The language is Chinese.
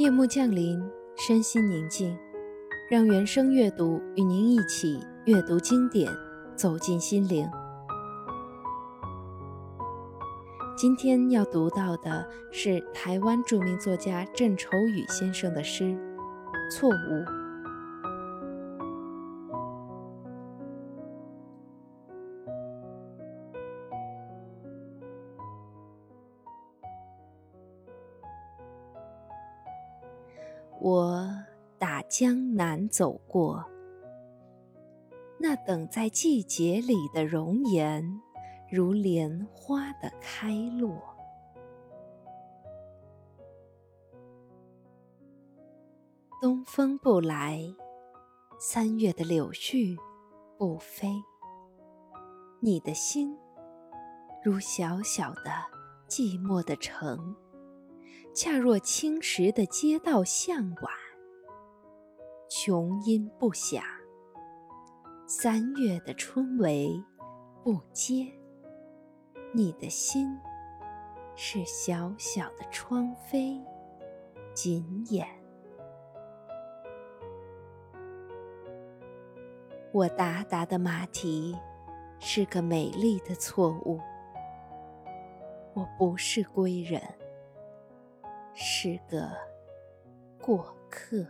夜幕降临，身心宁静，让原声阅读与您一起阅读经典，走进心灵。今天要读到的是台湾著名作家郑愁予先生的诗《错误》。我打江南走过，那等在季节里的容颜，如莲花的开落。东风不来，三月的柳絮不飞。你的心，如小小的寂寞的城。恰若青石的街道向晚，琼音不响。三月的春雷不接，你的心是小小的窗扉，紧掩。我达达的马蹄是个美丽的错误，我不是归人。是个过客。